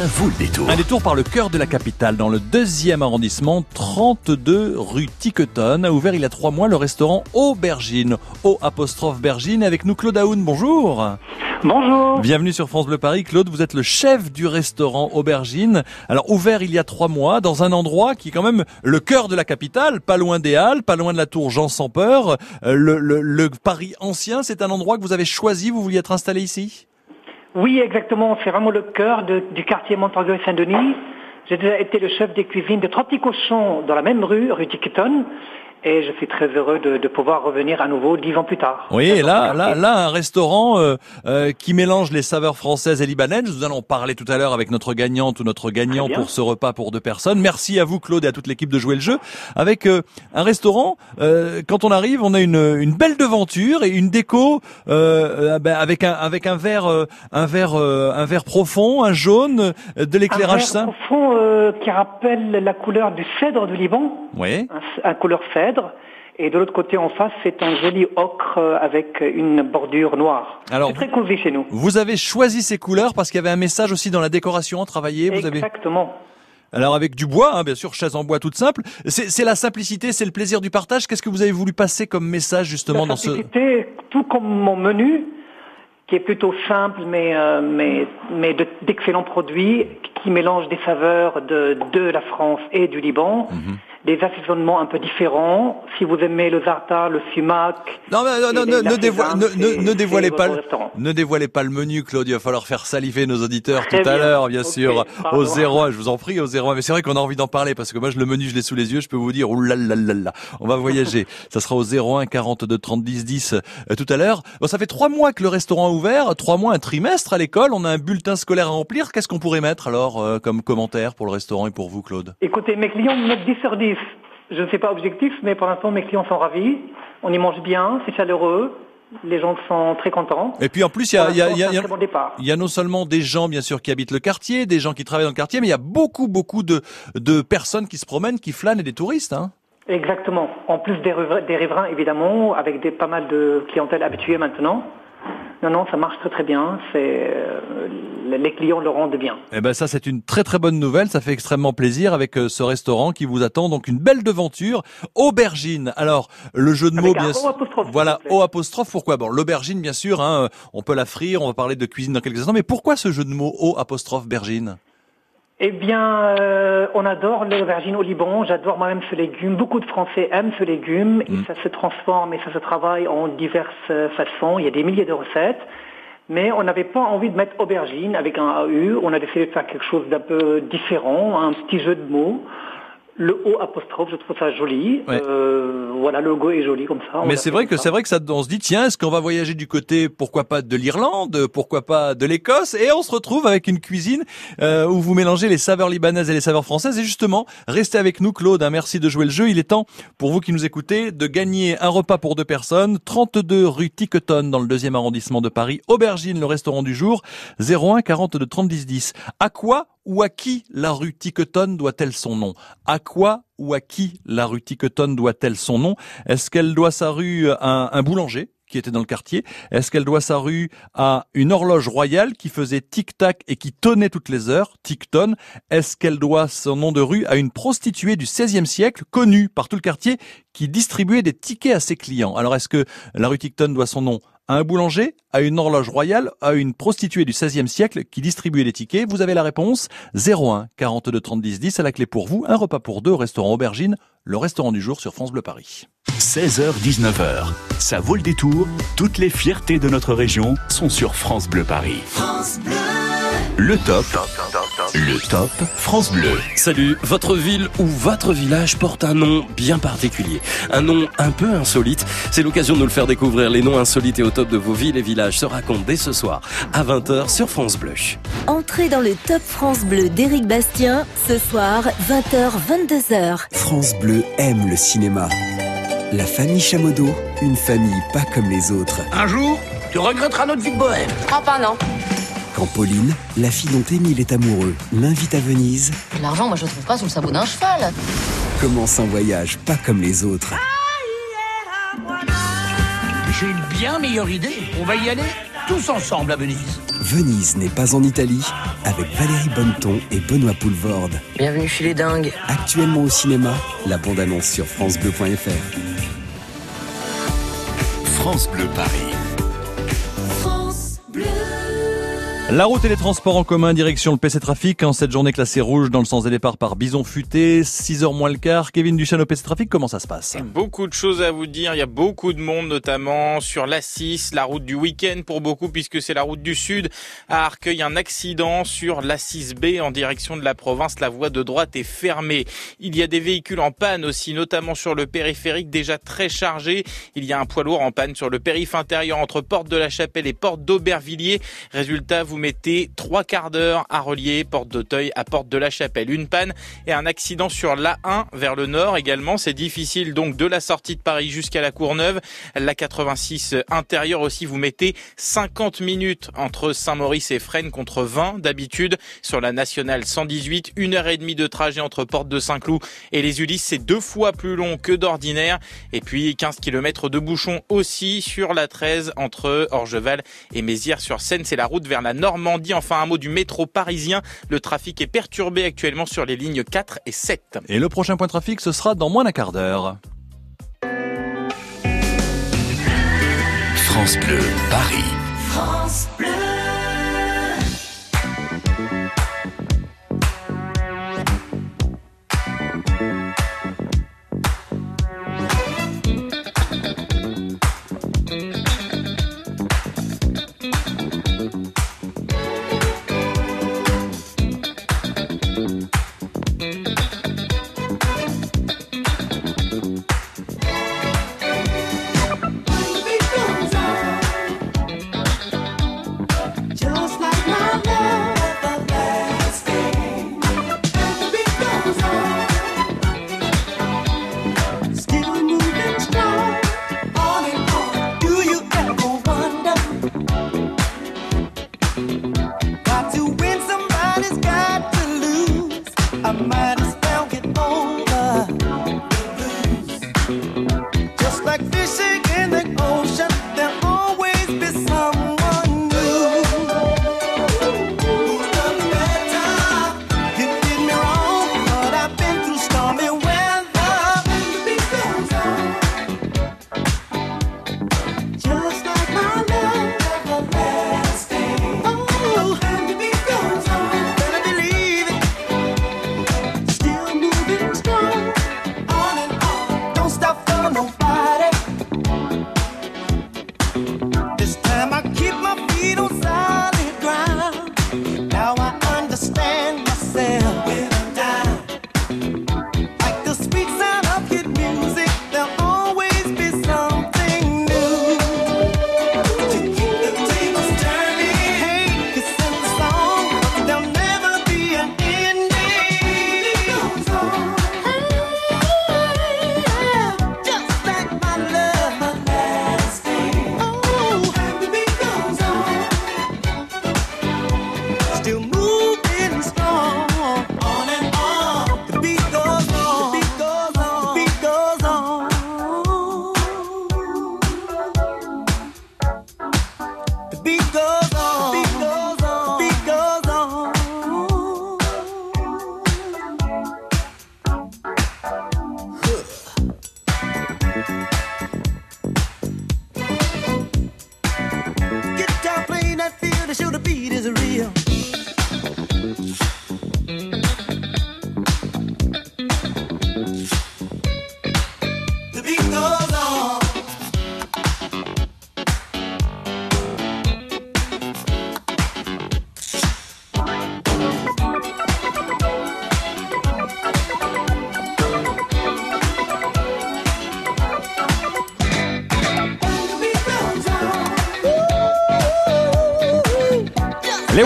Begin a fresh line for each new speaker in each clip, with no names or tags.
ça vaut le détour.
Un détour par le cœur de la capitale, dans le deuxième arrondissement, 32 rue Tiquetonne, a ouvert il y a trois mois le restaurant Aubergine. O apostrophe Bergine, avec nous Claude Aoun, bonjour.
Bonjour.
Bienvenue sur France Bleu Paris. Claude, vous êtes le chef du restaurant Aubergine. Alors, ouvert il y a trois mois, dans un endroit qui est quand même le cœur de la capitale, pas loin des Halles, pas loin de la tour Jean sans peur. Euh, Le, le- le Paris ancien, c'est un endroit que vous avez choisi, vous vouliez être installé ici?
Oui, exactement. C'est vraiment le cœur du quartier Montorgueil Saint-Denis. J'ai déjà été le chef des cuisines de Trois Petits Cochons dans la même rue, rue Tiquetonne. Et je suis très heureux de, de pouvoir revenir à nouveau dix ans plus tard.
Oui, et là, là, là, un restaurant euh, euh, qui mélange les saveurs françaises et libanaises. Nous allons parler tout à l'heure avec notre gagnante ou notre gagnant pour ce repas pour deux personnes. Merci à vous, Claude, et à toute l'équipe de jouer le jeu. Avec euh, un restaurant, euh, quand on arrive, on a une, une belle devanture et une déco euh, euh, ben, avec un avec un verre, un verre, euh, un verre profond, un jaune, euh, de l'éclairage
Un
sain.
verre profond euh, qui rappelle la couleur du cèdre du Liban,
Oui.
un, un couleur cèdre. Et de l'autre côté, en face, c'est un joli ocre avec une bordure noire.
Alors,
c'est très cosy chez nous.
Vous avez choisi ces couleurs parce qu'il y avait un message aussi dans la décoration. Vous avez
Exactement.
Alors avec du bois, hein, bien sûr, chaise en bois toute simple. C'est la simplicité, c'est le plaisir du partage. Qu'est-ce que vous avez voulu passer comme message justement
La
dans ce
simplicité, tout comme mon menu, qui est plutôt simple, mais, euh, mais, mais de- d'excellents produits, qui mélangent des saveurs de, de la France et du Liban,
Mhm.
des assaisonnements un peu différents. Si vous aimez le zarta, le sumac...
Non, mais non, non, ne, dévoilez pas, le, ne dévoilez pas le menu, Claude. Il va falloir faire saliver nos auditeurs
Très
tout à l'heure, bien sûr,
pardon.
au 01. Je vous en prie, au 01. Mais c'est vrai qu'on a envie d'en parler parce que moi, je, le menu, je l'ai sous les yeux. Je peux vous dire, oulalalala. On va voyager. ça sera au 01 42 30 10 10 euh, tout à l'heure. Bon, ça fait trois mois que le restaurant a ouvert, trois mois, un trimestre à l'école. On a un bulletin scolaire à remplir. Qu'est-ce qu'on pourrait mettre alors? Euh, comme commentaire pour le restaurant et pour vous, Claude
Écoutez, mes clients me mettent 10 sur 10. Je ne sais pas objectif, mais pour l'instant, mes clients sont ravis. On y mange bien, c'est chaleureux. Les gens sont très contents.
Et puis en plus, il y a, y y
bon
y non seulement des gens, bien sûr, qui habitent le quartier, des gens qui travaillent dans le quartier, mais il y a beaucoup, beaucoup de, de personnes qui se promènent, qui flânent et des touristes. Hein.
Exactement. En plus des, des riverains, évidemment, avec des, pas mal de clientèle habituée maintenant. Non, non, ça marche très très bien. C'est euh, les clients le rendent bien.
Eh ben ça, c'est une très très bonne nouvelle. Ça fait extrêmement plaisir avec euh, ce restaurant qui vous attend. Donc une belle devanture, aubergine. Alors le jeu de mots,
un
bien sûr. Voilà. O apostrophe. Pourquoi? Bon, l'aubergine, bien sûr. Hein, on peut la frire. On va parler de cuisine dans quelques instants. Mais pourquoi ce jeu de mots O apostrophe bergine?
Eh bien, euh, on adore l'aubergine au Liban. J'adore moi-même ce légume. Beaucoup de Français aiment ce légume.
Mm.
Et ça se transforme et ça se travaille en diverses euh, façons. Il y a des milliers de recettes. Mais on n'avait pas envie de mettre aubergine avec un AU. On a décidé de faire quelque chose d'un peu différent, un petit jeu de mots. Le O apostrophe, je trouve ça joli.
Ouais.
Euh, voilà, le logo est joli comme ça.
Mais c'est vrai que c'est vrai que ça, on se dit tiens, est-ce qu'on va voyager du côté pourquoi pas de l'Irlande, pourquoi pas de l'Écosse, et on se retrouve avec une cuisine euh, où vous mélangez les saveurs libanaises et les saveurs françaises. Et justement, restez avec nous, Claude. hein, merci de jouer le jeu. Il est temps pour vous qui nous écoutez de gagner un repas pour deux personnes, 32 rue Tiquetonne dans le deuxième arrondissement de Paris, Aubergine, le restaurant du jour, 01 42 30 10 10. À quoi ou à qui la rue Tiquetonne doit-elle son nom? À quoi ou à qui la rue Tiquetonne doit-elle son nom? Est-ce qu'elle doit sa rue à un, boulanger qui était dans le quartier? Est-ce qu'elle doit sa rue à une horloge royale qui faisait tic-tac et qui tonnait toutes les heures, tic-tonne Est-ce qu'elle doit son nom de rue à une prostituée du XVIe siècle, connue par tout le quartier, qui distribuait des tickets à ses clients? Alors est-ce que la rue Tic-Tonne doit son nom à un boulanger, à une horloge royale, à une prostituée du XVIe siècle qui distribuait des tickets. Vous avez la réponse. 01 42 30 10 10 à la clé pour vous, un repas pour deux au restaurant Aubergine, le restaurant du jour sur France Bleu Paris.
16h-19h, ça vaut le détour. Toutes les fiertés de notre région sont sur France Bleu Paris. Le top, le top France Bleu.
Salut, votre ville ou votre village porte un nom bien particulier, un nom un peu insolite. C'est l'occasion de nous le faire découvrir. Les noms insolites et au top de vos villes et villages se racontent dès ce soir à 20h sur France Bleu.
Entrez dans le Top France Bleu d'Éric Bastien, ce soir, 20h, 22h.
France Bleu aime le cinéma. La famille Chamodo, une famille pas comme les autres.
Un jour, tu regretteras notre vie de bohème.
Ah pas non.
Quand Pauline, la fille dont Émile est amoureux, l'invite à Venise,
L'argent, moi je le trouve pas sous le sabot d'un cheval.
commence un voyage pas comme les autres.
J'ai une bien meilleure idée. On va y aller tous ensemble à Venise.
Venise n'est pas en Italie avec Valérie Bonneton et Benoît Poulvorde.
Bienvenue chez les dingues.
Actuellement au cinéma, la bande-annonce sur francebleu.fr.
France Bleu Paris.
La route et les transports en commun direction le PC Trafic en cette journée classée rouge dans le sens des départs par Bison Futé, 6h moins le quart. Kevin Duchesne au PC Trafic, comment ça se passe?
Beaucoup de choses à vous dire, il y a beaucoup de monde notamment sur la 6, la route du week-end pour beaucoup puisque c'est la route du sud à Arcueil, un accident sur la 6B en direction de la province, la voie de droite est fermée. Il y a des véhicules en panne aussi, notamment sur le périphérique déjà très chargé. Il y a un poids lourd en panne sur le périph' intérieur entre Porte de la Chapelle et Porte d'Aubervilliers. Résultat, vous mettez trois quarts d'heure à relier Porte d'Auteuil à Porte de la Chapelle. Une panne et un accident sur l'A1 vers le nord également. C'est difficile donc de la sortie de Paris jusqu'à la Courneuve. La 86 intérieure aussi, vous mettez 50 minutes entre Saint-Maurice et Fresnes contre 20 d'habitude. Sur la nationale 118, une heure et demie de trajet entre Porte de Saint-Cloud et les Ulysses. C'est deux fois plus long que d'ordinaire. Et puis 15 km de bouchon aussi sur la 13 entre Orgeval et Mézières-sur-Seine. C'est la route vers la Normandie. Enfin, un mot du métro parisien. Le trafic est perturbé actuellement sur les lignes 4 et 7.
Et le prochain point de trafic, ce sera dans moins d'un quart d'heure.
France Bleu Paris.
Like fishing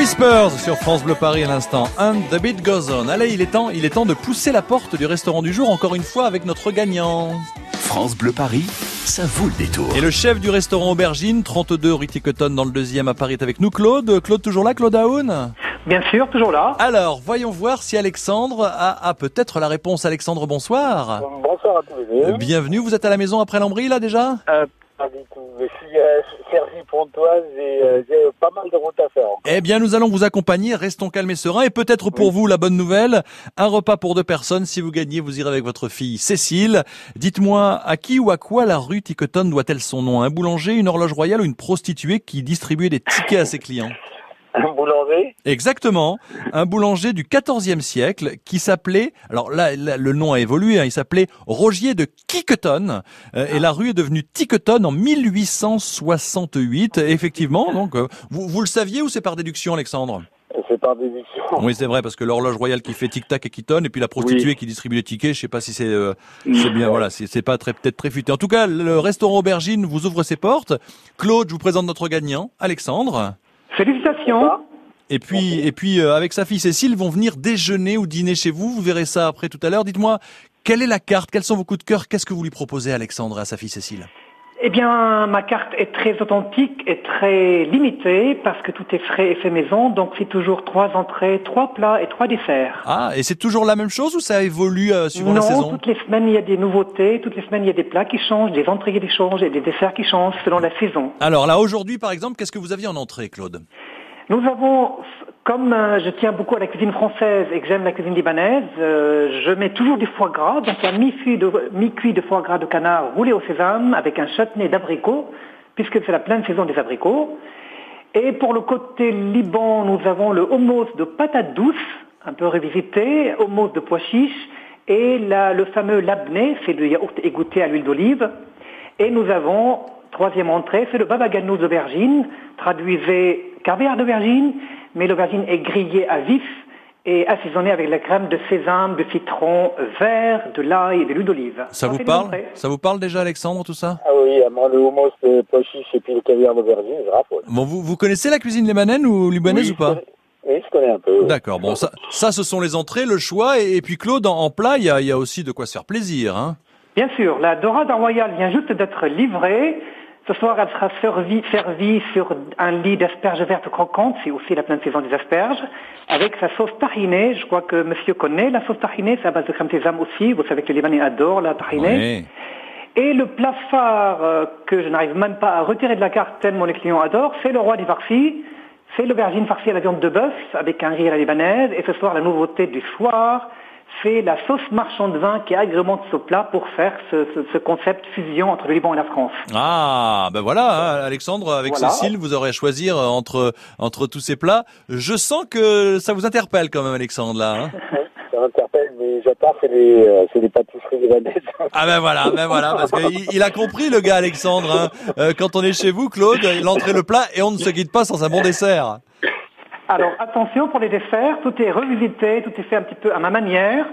Whispers sur France Bleu Paris à l'instant. And the beat goes on. Allez, il est temps, il est temps de pousser la porte du restaurant du jour encore une fois avec notre gagnant.
France Bleu Paris, ça vaut le détour.
Et le chef du restaurant Aubergine, 32 rue Ticoton dans le deuxième à Paris est avec nous, Claude. Claude toujours là, Claude Aoun?
Bien sûr, toujours là.
Alors, voyons voir si Alexandre a, a peut-être la réponse. Alexandre, bonsoir.
Bonsoir à tous les deux.
Bienvenue, vous êtes à la maison après l'embris là déjà?
Euh, pas du tout. Je suis euh,
euh, j'ai pas mal de routes à faire. encore.
Eh bien, nous allons vous accompagner. Restons calmes et sereins. Et peut-être pour vous, la bonne nouvelle, un repas pour deux personnes. Si vous gagnez, vous irez avec votre fille Cécile. Dites-moi, à qui ou à quoi la rue Tiquetonne doit-elle son nom? Un boulanger, une horloge royale ou une prostituée qui distribuait des tickets à ses clients?
Un boulanger
Exactement. Un boulanger du XIVe siècle qui s'appelait, alors là, là, le nom a évolué, hein, il s'appelait Rogier de Quiquetonne. euh, et la rue est devenue Tiquetonne en 1868. Et effectivement, donc, euh, vous, vous le saviez ou c'est par déduction, Alexandre?
C'est par déduction.
Oui, c'est vrai, parce que l'horloge royale qui fait tic-tac et qui tonne, et puis la prostituée
Oui.
qui distribue les tickets, je sais pas si c'est euh, c'est bien, voilà, c'est c'est pas très peut-être très futé. En tout cas, le restaurant Aubergine vous ouvre ses portes. Claude, je vous présente notre gagnant, Alexandre.
Félicitations.
Et puis, et puis euh, avec sa fille Cécile, vont venir déjeuner ou dîner chez vous. Vous verrez ça après tout à l'heure. Dites-moi, quelle est la carte? Quels sont vos coups de cœur? Qu'est-ce que vous lui proposez, Alexandre, à sa fille Cécile?
Eh bien, ma carte est très authentique et très limitée parce que tout est frais et fait maison. Donc, c'est toujours trois entrées, trois plats et trois desserts.
Ah, et c'est toujours la même chose ou ça évolue euh, suivant
non,
la saison?
toutes les semaines, il y a des nouveautés. Toutes les semaines, il y a des plats qui changent, des entrées qui changent et des desserts qui changent selon la saison.
Alors là, aujourd'hui, par exemple, qu'est-ce que vous aviez en entrée, Claude?
Nous avons, comme euh, je tiens beaucoup à la cuisine française et que j'aime la cuisine libanaise, euh, je mets toujours du foie gras, donc un mi-cuit de, foie gras de canard roulé au sésame avec un chutney d'abricot, puisque c'est la pleine saison des abricots. Et pour le côté Liban, nous avons le hummus de patates douces, un peu revisité, hummus de pois chiches, et le fameux labné, c'est le yaourt égoutté à l'huile d'olive. Et nous avons, troisième entrée, c'est le baba ganoush d'aubergine, traduisez caviar d'aubergine, mais l'aubergine est grillée à vif et assaisonnée avec la crème de sésame, de citron vert, de l'ail et de l'huile d'olive.
Ça vous parle. Ça vous parle déjà, Alexandre, tout ça?
Ah oui, moi le hummus, le pois chiche et puis le caviar d'aubergine, je raffole.
Bon, vous, vous connaissez la cuisine libanaise ou libanaise
Oui,
ou pas
Oui, je connais un peu. oui.
D'accord. Bon, ça, ça, ce sont les entrées, le choix, et, et puis Claude, en, en plat, il y a, il y a aussi de quoi se faire plaisir. Hein.
Bien sûr, la dorade royale vient juste d'être livrée. Ce soir, elle sera servie, servie sur un lit d'asperges vertes croquantes, c'est aussi la pleine saison des asperges, avec sa sauce tahinée. Je crois que monsieur connaît la sauce tahinée, c'est à base de crème sésame aussi. Vous savez que les Libanais adorent la tahinée. Et le plat phare euh, que je n'arrive même pas à retirer de la carte tellement les clients adorent, c'est le roi du farci. C'est l'aubergine farcie à la viande de bœuf avec un riz à la libanaise. Et ce soir, la nouveauté du soir, c'est la sauce marchand de vin qui agrémente ce plat pour faire ce, ce- ce concept fusion entre le Liban et la France.
Ah, ben voilà, hein, Alexandre, avec
Voilà.
Cécile, vous aurez à choisir entre entre tous ces plats. Je sens que ça vous interpelle quand même, Alexandre, là. hein.
Ça m'interpelle, mais j'attends, c'est des, euh, c'est des pâtisseries libanaises.
ah ben voilà, ben voilà, parce qu'il il a compris, le gars, Alexandre. hein. Euh, quand on est chez vous, Claude, l'entrée, le plat, et on ne se quitte pas sans un bon dessert.
Alors attention pour les desserts, tout est revisité, tout est fait un petit peu à ma manière.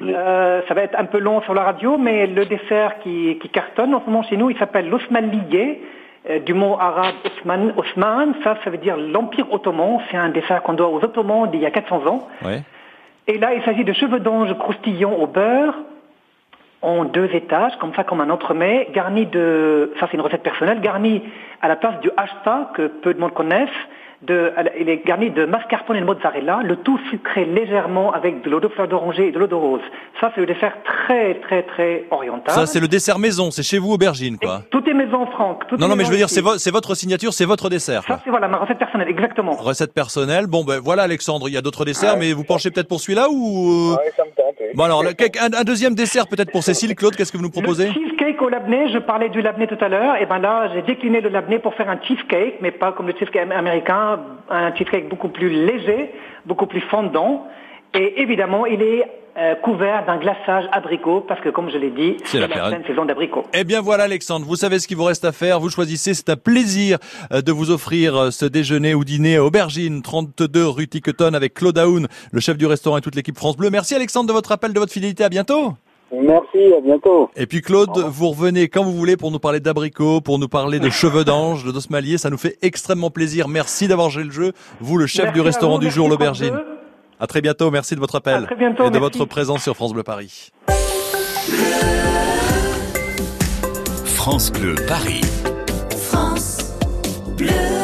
Euh, ça va être un peu long sur la radio, mais le dessert qui, qui cartonne en ce moment chez nous, il s'appelle l'Osmanlié, euh, du mot arabe Osman. Osman, ça, ça veut dire l'Empire ottoman. C'est un dessert qu'on doit aux Ottomans d'il y a 400 ans. Et là, il s'agit de cheveux d'ange croustillants au beurre, en deux étages, comme ça, comme un entremets, garni de, ça c'est une recette personnelle, garni à la place du hachta, que peu de monde connaissent, de, il est garni de mascarpone et de mozzarella, le tout sucré légèrement avec de l'eau de fleur d'oranger et de l'eau de rose. Ça, c'est le dessert très, très, très oriental.
Ça, c'est le dessert maison, c'est chez vous, aubergine, quoi.
Tout est maison, Franck. tout
Non, non, mais
maison
je veux dire, c'est vo- c'est votre signature, c'est votre dessert.
Ça,
quoi.
c'est voilà, ma recette personnelle, exactement.
Recette personnelle. Bon, ben voilà, Alexandre, il y a d'autres desserts, mais vous penchez peut-être pour celui-là ou euh,
Ouais, ça me tente, oui.
Bon alors, un, un deuxième dessert peut-être pour Cécile, Claude, qu'est-ce que vous nous proposez?
Le cheesecake au labné, je parlais du labné tout à l'heure, et ben là, j'ai décliné le labné pour faire un cheesecake, mais pas comme le cheesecake américain, un cheesecake beaucoup plus léger, beaucoup plus fondant, et évidemment, il est euh, couvert d'un glaçage abricot, parce que comme je l'ai dit,
C'est la période.
pleine saison d'abricot.
Eh bien voilà Alexandre, vous savez ce qu'il vous reste à faire, vous choisissez, c'est un plaisir euh, de vous offrir euh, ce déjeuner ou dîner à Aubergine, 32 rue Tiquetonne avec Claude Aoun, le chef du restaurant et toute l'équipe France Bleu. Merci Alexandre de votre appel, de votre fidélité, à bientôt
Merci, à bientôt.
Et puis Claude, vous revenez quand vous voulez pour nous parler d'abricots, pour nous parler de cheveux d'ange, de d'osmalier, ça nous fait extrêmement plaisir. Merci d'avoir joué le jeu, vous le chef
Merci
du restaurant
vous,
du jour, l'Aubergine. À très bientôt, merci de votre appel
À très bientôt,
et de
merci.
votre présence sur France Bleu Paris.
France Bleu Paris.
France Bleu.